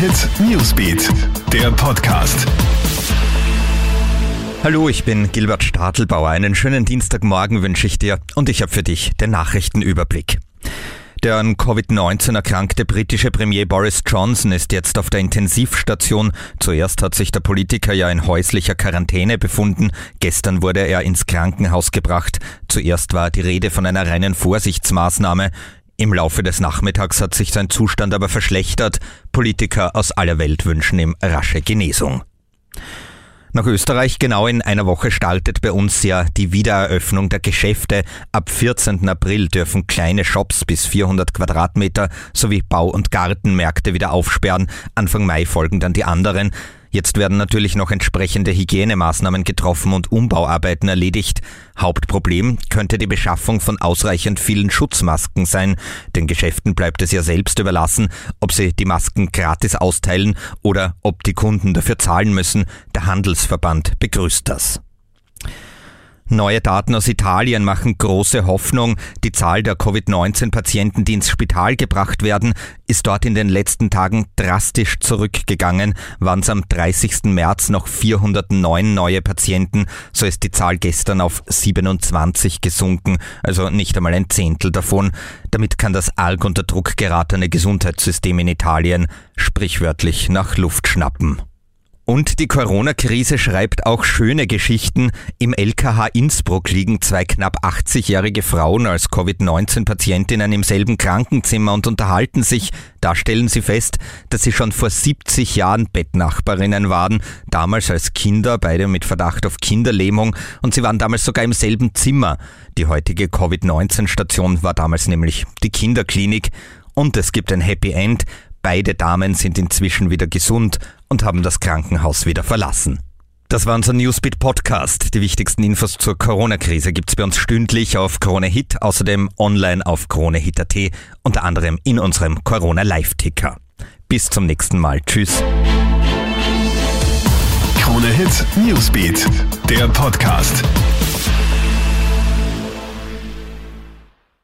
Hit Newsbeat, der Podcast. Hallo, ich bin Gilbert Stadelbauer. Einen schönen Dienstagmorgen wünsche ich dir und ich habe für dich den Nachrichtenüberblick. Der an Covid-19 erkrankte britische Premier Boris Johnson ist jetzt auf der Intensivstation. Zuerst hat sich der Politiker ja in häuslicher Quarantäne befunden. Gestern wurde er ins Krankenhaus gebracht. Zuerst war die Rede von einer reinen Vorsichtsmaßnahme. Im Laufe des Nachmittags hat sich sein Zustand aber verschlechtert. Politiker aus aller Welt wünschen ihm rasche Genesung. Nach Österreich genau in einer Woche startet bei uns ja die Wiedereröffnung der Geschäfte. Ab 14. April dürfen kleine Shops bis 400 Quadratmeter sowie Bau- und Gartenmärkte wieder aufsperren. Anfang Mai folgen dann die anderen. Jetzt werden natürlich noch entsprechende Hygienemaßnahmen getroffen und Umbauarbeiten erledigt. Hauptproblem könnte die Beschaffung von ausreichend vielen Schutzmasken sein. Den Geschäften bleibt es ja selbst überlassen, ob sie die Masken gratis austeilen oder ob die Kunden dafür zahlen müssen. Der Handelsverband begrüßt das. Neue Daten aus Italien machen große Hoffnung. Die Zahl der Covid-19-Patienten, die ins Spital gebracht werden, ist dort in den letzten Tagen drastisch zurückgegangen. Waren es am 30. März noch 409 neue Patienten, so ist die Zahl gestern auf 27 gesunken, also nicht einmal ein Zehntel davon. Damit kann das arg unter Druck geratene Gesundheitssystem in Italien sprichwörtlich nach Luft schnappen. Und die Corona-Krise schreibt auch schöne Geschichten. Im LKH Innsbruck liegen zwei knapp 80-jährige Frauen als Covid-19-Patientinnen im selben Krankenzimmer und unterhalten sich. Da stellen sie fest, dass sie schon vor 70 Jahren Bettnachbarinnen waren, damals als Kinder, beide mit Verdacht auf Kinderlähmung und sie waren damals sogar im selben Zimmer. Die heutige Covid-19-Station war damals nämlich die Kinderklinik. Und es gibt ein Happy End. Beide Damen sind inzwischen wieder gesund und haben das Krankenhaus wieder verlassen. Das war unser Newsbeat Podcast. Die wichtigsten Infos zur Corona-Krise gibt's bei uns stündlich auf Krone Hit, außerdem online auf KroneHit.at, unter anderem in unserem Corona Live-Ticker. Bis zum nächsten Mal. Tschüss. Krone Hit Newsbeat, der Podcast.